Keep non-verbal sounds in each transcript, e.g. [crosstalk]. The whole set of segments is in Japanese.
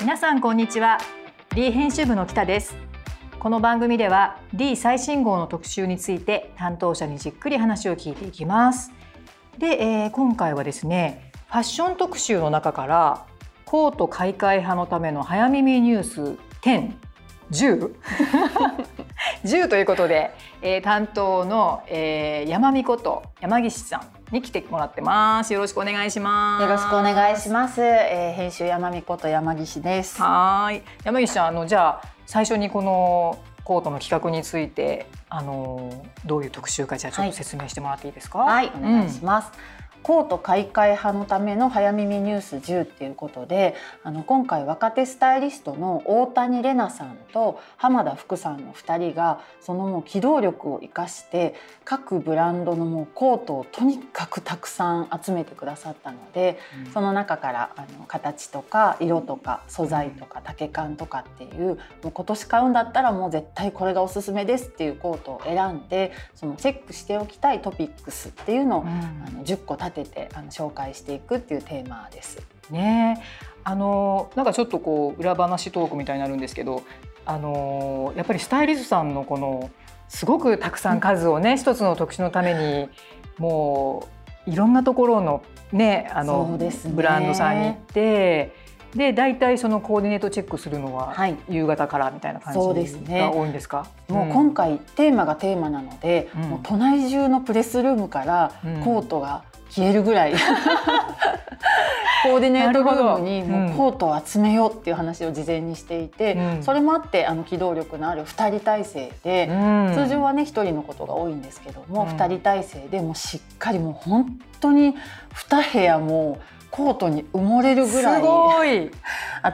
皆さんこんにちは。リー編集部の北です。この番組では D 最新号の特集について担当者にじっくり話を聞いていきます。で、えー、今回はですねファッション特集の中からコート買い替え派のための早耳ニュース10 10 10ということで、えー、担当の、えー、山美こと山岸さんに来てもらってます。よろしくお願いします。よろしくお願いします。えー、編集山美こと山岸です。はい。山岸さん、あのじゃあ最初にこのコートの企画についてあのどういう特集かじゃあちょっと説明してもらっていいですか？はい、はい、お願いします。うんコート買い替え派のための早耳ニュース10っていうことであの今回若手スタイリストの大谷玲奈さんと浜田福さんの2人がそのもう機動力を生かして各ブランドのもうコートをとにかくたくさん集めてくださったので、うん、その中からあの形とか色とか素材とか丈感とかっていうもう今年買うんだったらもう絶対これがおすすめですっていうコートを選んでそのチェックしておきたいトピックスっていうのを、うん、あの10個立てててあの紹介していくっていうテーマです。ね。あのなんかちょっとこう裏話トークみたいになるんですけどあのやっぱりスタイリストさんのこのすごくたくさん数をね、うん、一つの特殊のためにもういろんなところのねあの、ね、ブランドさんに行って。で大体そのコーディネートチェックするのは夕方からみたいな感じが多いんですか、ね、もう今回テーマがテーマなので、うん、もう都内中のプレスルームからコートが消えるぐらい。[laughs] コーディネートルームにもうコートを集めようっていう話を事前にしていて、うん、それもあってあの機動力のある2人体制で、うん、通常はね1人のことが多いんですけども、うん、2人体制でもしっかりもう本当に2部屋もコートに埋もれるぐらい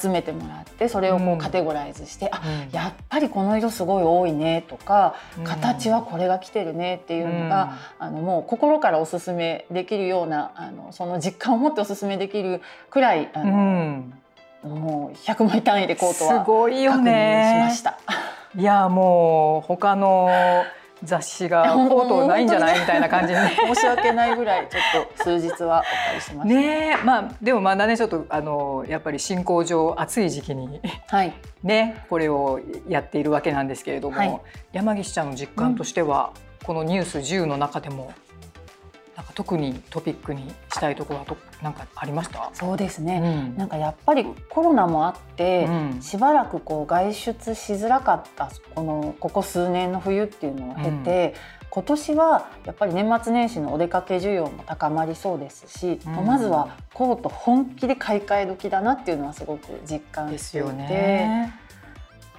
集めてもらってそれをこうカテゴライズして、うん、あやっぱりこの色すごい多いねとか、うん、形はこれが来てるねっていうのが、うん、あのもう心からおすすめできるようなあのその実感を持っておすすめできるくらいあの、もう100枚単位でコートは確認しました。[laughs] いやもう他の雑誌がコートないんじゃない？[laughs] みたいな感じに、[laughs] 申し訳ないぐらいちょっと数日はお借りしましたねまあでもまだねちょっとあのやっぱり進行上暑い時期に、はい、ねこれをやっているわけなんですけれども、はい、山岸ちゃんの実感としては、うん、このニュース10の中でもなんか特にトピックにしたいところはとなんかありました？そうですね、うん、なんかやっぱりコロナもあって、うん、しばらくこう外出しづらかったこのここ数年の冬っていうのを経て、うん、今年はやっぱり年末年始のお出かけ需要も高まりそうですし、まずはコート本気で買い替え時だなっていうのはすごく実感していて、ね、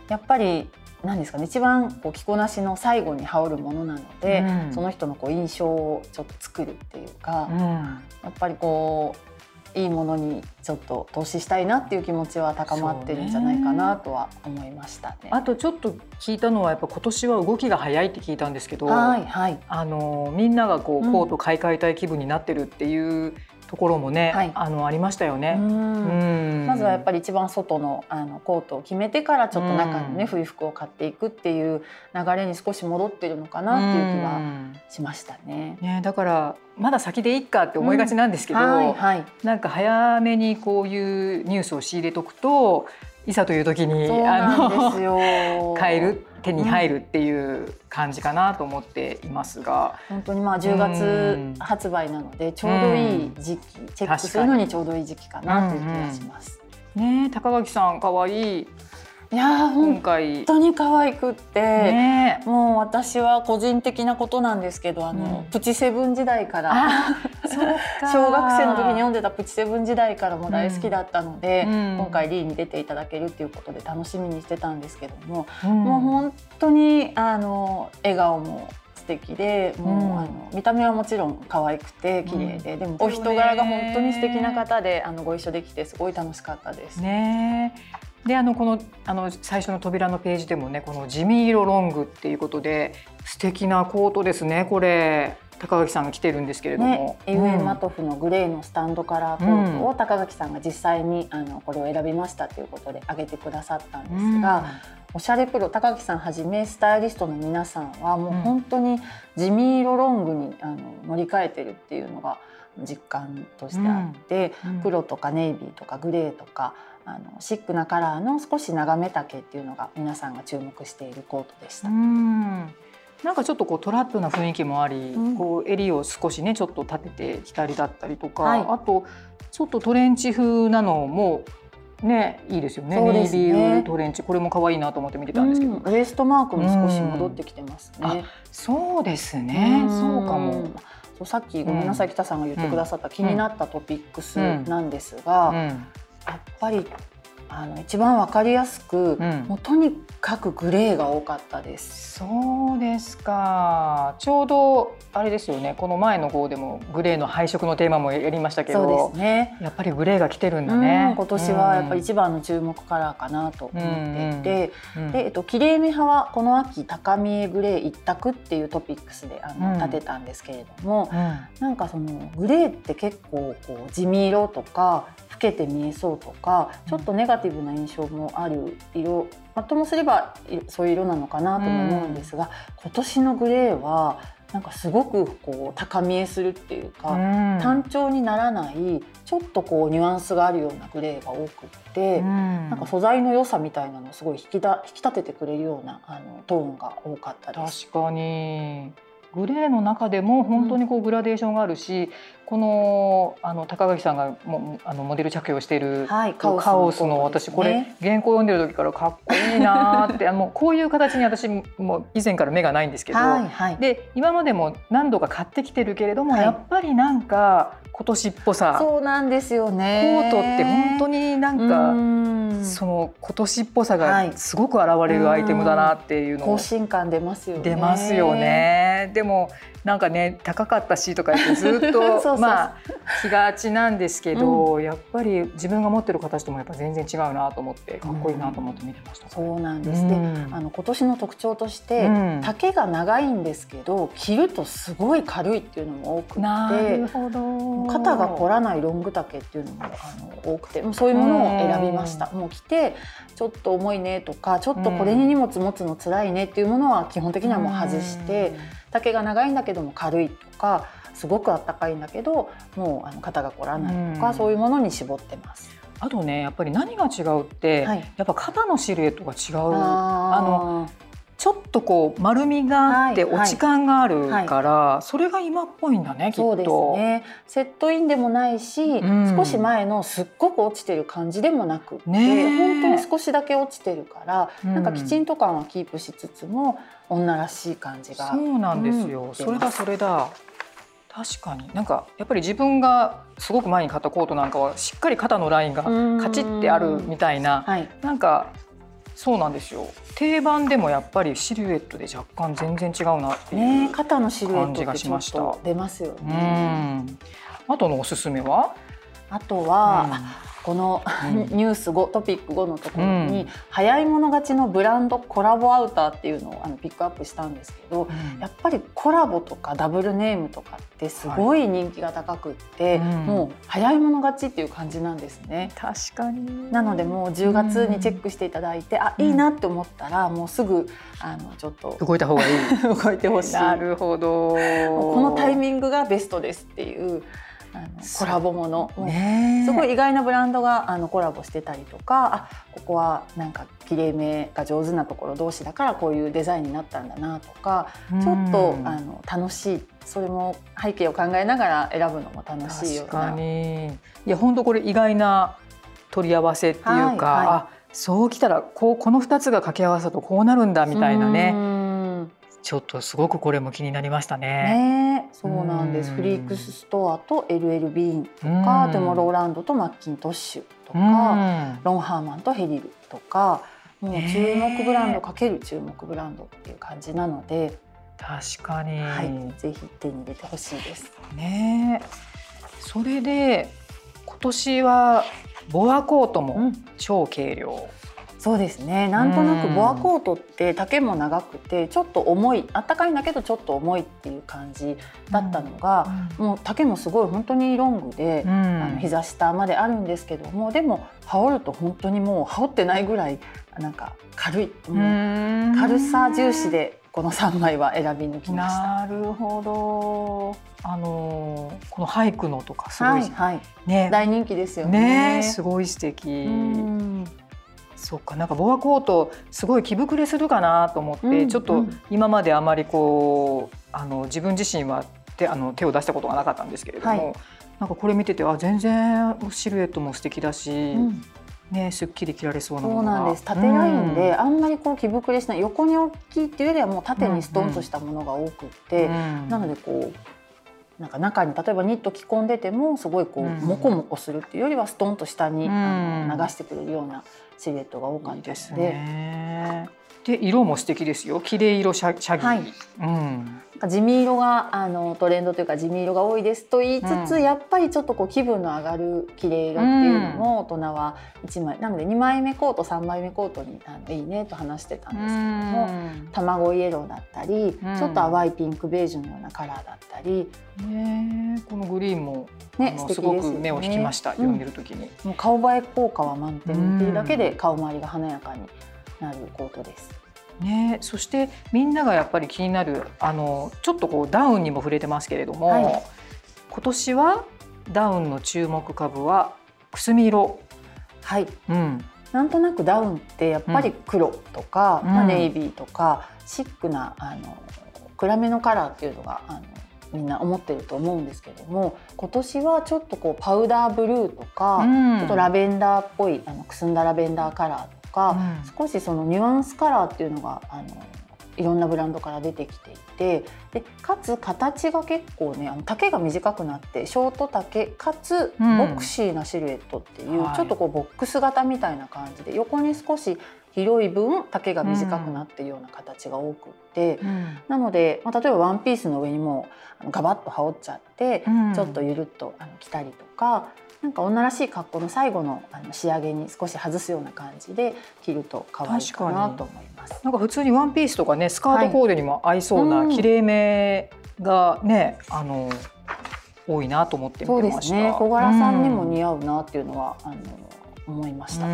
やっぱり何ですかね一番こう着こなしの最後に羽織るものなので、うん、その人のこう印象をちょっと作るっていうか、うん、やっぱりこういいものにちょっと投資したいなっていう気持ちは高まってるんじゃないかなとは思いましたね。あとちょっと聞いたのはやっぱ今年は動きが早いって聞いたんですけど、はいはい、あのみんながこうコート買い替えたい気分になってるっていうところもね、はい、あのありましたよね。まずはやっぱり一番外のあのコートを決めてからちょっと中のね冬服を買っていくっていう流れに少し戻ってるのかなっていう気はしましたね。ねだからまだ先でいいかって思いがちなんですけど、はいはい、なんか早めにこういうニュースを仕入れとくといざという時にあの [laughs] 買える手に入るっていう感じかなと思っていますが、うん、本当にまあ10月発売なのでちょうどいい時期、うん、チェックするのにちょうどいい時期かなという気がします。ね高垣さん可愛いいや今回。本当に可愛くって、ね、もう私は個人的なことなんですけどあの、うん、プチセブン時代から [laughs] 小学生の時に読んでたプチセブン時代からも大好きだったので、うん、今回リーに出ていただけるっていうことで楽しみにしてたんですけども、うん、もう本当にあの笑顔も素敵でもう、うん、あの見た目はもちろん可愛くて綺麗で、うん、でもお人柄が本当に素敵な方であのご一緒できてすごい楽しかったです。ねであのこのあの最初の扉のページでもねこの地味色ロングっていうことで素敵なコートですねこれ。高垣さんが着てるんですけれども、ね、エウエンマトフのグレーのスタンドカラーコートを高垣さんが実際にあのこれを選びましたということで挙げてくださったんですが、うん、おしゃれプロ高木さんはじめスタイリストの皆さんはもう本当に地味色ロングにあの乗り換えてるっていうのが実感としてあって、うん。うん、黒とかネイビーとかグレーとかあのシックなカラーの少し長め丈っていうのが皆さんが注目しているコートでした。なんかちょっとこうトラップな雰囲気もあり、うん、こう襟を少しねちょっと立てて着たりだったりとか、はい、あとちょっとトレンチ風なのもねいいですよね。ね。ネイビートレンチ。これも可愛いなと思って見てたんですけど、うん、ウエストマークも少し戻ってきてますね。そうですね。そうかも。そうさっきごめんなさい、北さんが言ってくださった気になったトピックスなんですが、やっぱりあの一番わかりやすく、うん、もうとにかくグレーが多かったです。そうですか。ちょうどあれですよね。この前の号でもグレーの配色のテーマもやりましたけど、そうですね。やっぱりグレーが来てるんだね。今年はやっぱり一番の注目カラーかなと思っていて、うんうん、でえっときれいめ派はこの秋高見えグレー一択っていうトピックスであの、立てたんですけれども、うん、なんかそのグレーって結構こう地味色とか老けて見えそうとか、ちょっとネガティブな印象もある色、まあ、ともすればそういう色なのかなとも思うんですが、今年のグレーはなんかすごくこう高見えするっていうか、単調にならないちょっとこうニュアンスがあるようなグレーが多くって、なんか素材の良さみたいなのをすごい引きだ引き立ててくれるようなあのトーンが多かったです。確かにグレーの中でも本当にこうグラデーションがあるし、うん、このあの高垣さんがもあのモデル着用している、はい、カオスの私これ原稿読んでる時からかっこいいなって [laughs] あのこういう形に私も以前から目がないんですけど、はいはい、で今までも何度か買ってきてるけれども、はい、やっぱりなんか今年っぽさ。そうなんですよね。コートって本当になんかその今年っぽさがすごく現れるアイテムだなっていうのを、更新感出ますよね。出ますよね。でもなんかね高かったしとか言ってずっと [laughs] まあ気がちなんですけど、うん、やっぱり自分が持ってる形ともやっぱ全然違うなと思ってかっこいいなと思って見てました、そうなんです、うん、であの今年の特徴として、うん、丈が長いんですけど着るとすごい軽いっていうのも多くて肩が凝らないロング丈っていうのもあの多くてそういうものを選びました。もう着てちょっと重いねとかちょっとこれに荷物持つの辛いねっていうものは基本的にはもう外して。丈が長いんだけども軽いとかすごくあったかいんだけどもうあの肩が凝らないとか、うん、そういうものに絞ってます。あとねやっぱり何が違うって、はい、やっぱ肩のシルエットが違う。あのちょっとこう丸みがあって落ち感があるから、はい。はい、それが今っぽいんだねきっと。そうですね。セットインでもないし、うん、少し前のすっごく落ちてる感じでもなくて、本当に少しだけ落ちてるから、うん、なんかきちんと感はキープしつつも女らしい感じが。そうなんですよ。うん、それだそれだ。確かに。なんかやっぱり自分がすごく前に買ったコートなんかはしっかり肩のラインがカチッてあるみたいな、はい、なんかそうなんですよ。定番でもやっぱりシルエットで若干全然違うなっていう肩のシルエットがしました。出ますよね。あとのおすすめは？あとは、この、[laughs] ニュース5トピック5のところに、早い者勝ちのブランドコラボアウターっていうのをあのピックアップしたんですけど、やっぱりコラボとかダブルネームとかってすごい人気が高くって、もう早い者勝ちっていう感じなんですね。確かに。なのでもう10月にチェックしていただいて、あいいなって思ったらもうすぐあのちょっと動いた方がいい。[laughs] 動いてほしい。なるほど。このタイミングがベストですっていうあのコラボもの、ね、すごい意外なブランドがあのコラボしてたりとかあここはなんかきれいめが上手なところ同士だからこういうデザインになったんだなとかちょっとあの楽しい。それも背景を考えながら選ぶのも楽しいような。いや本当これ意外な取り合わせっていうか、はいはい、あそうきたらこうこの2つが掛け合わさるとこうなるんだみたいなね。ちょっとすごくこれも気になりましたね。ねそうなんです。フリークスストアと LL ビーンとか、トモローランドとマッキントッシュとか、ロンハーマンとヘリルとか、もう注目ブランドかける注目ブランドっていう感じなので、確かに、はい、ぜひ手に入れてほしいです。ね。それで今年はボアコートも超軽量。うんそうですね。なんとなくボアコートって丈も長くてちょっと重いあったかいんだけどちょっと重いっていう感じだったのが、うん、もう丈もすごい本当にロングで、うん、あの膝下まであるんですけどもでも羽織ると本当にもう羽織ってないぐらいなんか軽い、軽さ重視でこの3枚は選び抜きました。なるほど。あのこの俳句のとかすごい、はいはい、ね。大人気ですよね。ね。すごい素敵。そっか。なんかボアコートすごい着膨れするかなと思って、うん、ちょっと今まであまりこうあの自分自身は手あの手を出したことがなかったんですけれども、はい、なんかこれ見ててあ全然シルエットも素敵だし、うん、ね、すっきり着られそうなそうなんです。縦ラインで、あんまりこう着膨れしない横に大きいっていうよりはもう縦にストンとしたものが多くって、うん。うん、なのでこうなんか中に例えばニット着込んでてもすごいこう、モコモコするっていうよりはストンと下に、あの流してくれるようなシルエットが多かったですで。ね、で色も素敵ですよ。綺麗色シャシャギ、はい、うん。地味色があのトレンドというか地味色が多いですと言いつつ、うん、やっぱりちょっとこう気分の上がる綺麗色っていうのも大人は1枚なので2枚目コート3枚目コートにあのいいねと話してたんですけども、うん、卵イエローだったり、うん、ちょっと淡いピンクベージュのようなカラーだったり、ね、このグリーンも、ね、すごく目を引きました、読んでる時に。もう顔映え効果は満点っていうだけで顔周りが華やかになるコートです。ね、そしてみんながやっぱり気になるあのちょっとこうダウンにも触れてますけれども、はい、今年はダウンの注目株はくすみ色。はい、うん、なんとなくダウンってやっぱり黒とか、うん、まあ、ネイビーとかシックなあの暗めのカラーっていうのがあのみんな思ってると思うんですけども今年はちょっとこうパウダーブルーとか、うん、ちょっとラベンダーっぽいあのくすんだラベンダーカラーか、うん、少しそのニュアンスカラーっていうのがあのいろんなブランドから出てきていてでかつ形が結構ねあの丈が短くなってショート丈かつボクシーなシルエットっていう、うん、ちょっとこうボックス型みたいな感じで横に少し広い分丈が短くなっているような形が多くって、うん、なので、まあ、例えばワンピースの上にもガバッと羽織っちゃって、うん、ちょっとゆるっとあの着たりとかなんか女らしい格好の最後のあの仕上げに少し外すような感じで着ると可愛いかなと思います。なんか普通にワンピースとかねスカートコーデにも合いそうな綺麗めがね、あの多いなと思って見てました。ね、小柄さんにも似合うなっていうのは、あの思いました。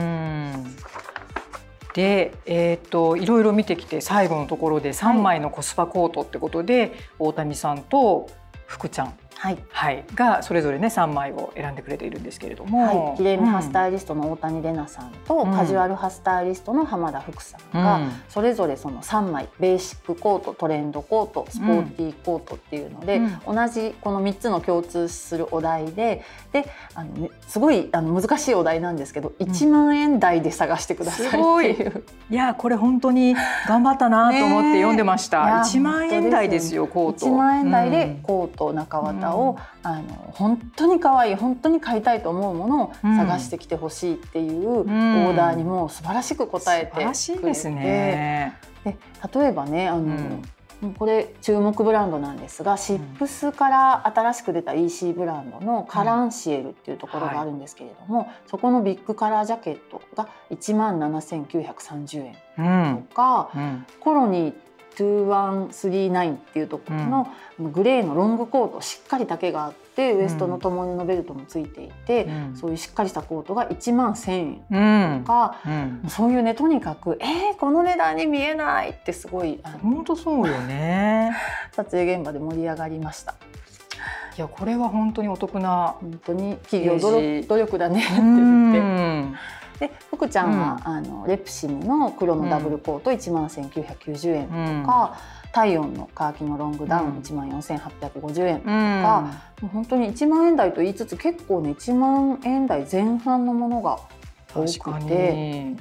で、えーと、といろいろ見てきて最後のところで3枚のコスパコートってことで、はい、大谷さんと福ちゃんはい、はい、がそれぞれね3枚を選んでくれているんですけれども、はい、きれいめハスタイリストの大谷玲奈さんと、うん、カジュアルハスタイリストの浜田福さんが、うん、それぞれその3枚ベーシックコートトレンドコートスポーティーコートっていうので、うん、同じこの3つの共通するお題でであの、ね、すごいあの難しいお題なんですけど、1万円台で探してくださいっていう。い。やこれ本当に頑張ったなと思って読んでました。[laughs] 1万円台ですよコート。1万円台でコート中綿を、あの本当に可愛い本当に買いたいと思うものを探してきてほしいっていうオーダーにも素晴らしく答えてくれて、ですね、で例えばねあの、これ注目ブランドなんですが、シップスから新しく出た EC ブランドのカランシエルっていうところがあるんですけれども、そこのビッグカラージャケットが1万7930円とか、コロニー2139っていうところの、グレーのロングコートしっかり丈があってウエストの共布ベルトもついていて、うん、そういうしっかりしたコートが1万1,000円とか、うんうん、そういうねとにかく「えー、この値段に見えない!」ってすごい本当そうよね撮影現場で盛り上がりました。いやこれは本当にお得な本当に企業努力だねって言って。で福ちゃんは、うん、あのレプシムの黒のダブルコート1万1990円とか、うん、体温のカーキのロングダウン1万4850円とか、うん、もう本当に1万円台と言いつつ結構ね1万円台前半のものが多くて。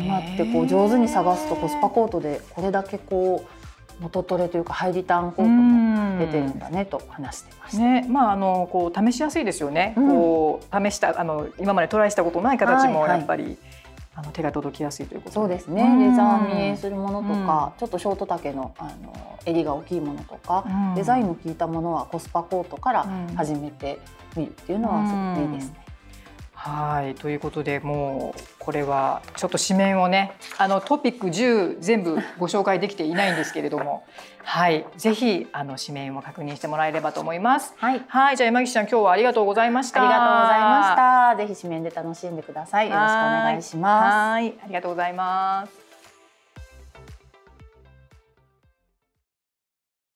今ってこう上手に探すとコスパコートでこれだけこう元トレというかハイリターンコートも出てるんだねと話してました。ね、まああのこう試しやすいですよね。うん、こう試したあの今までトライしたことない形もやっぱり、はいはい、あの手が届きやすいということそうですね。レザー見えするものとか、ちょっとショート丈のあの襟が大きいものとか、デザインの効いたものはコスパコートから始めてみるっていうのはすごくいいですね。はいということでもうこれはちょっと紙面をねあのトピック10全部ご紹介できていないんですけれども [laughs] はいぜひあの紙面を確認してもらえればと思います。はい、はいじゃあ山岸さん今日はありがとうございました。ありがとうございました。ぜひ紙面で楽しんでください。よろしくお願いします。はいありがとうございます。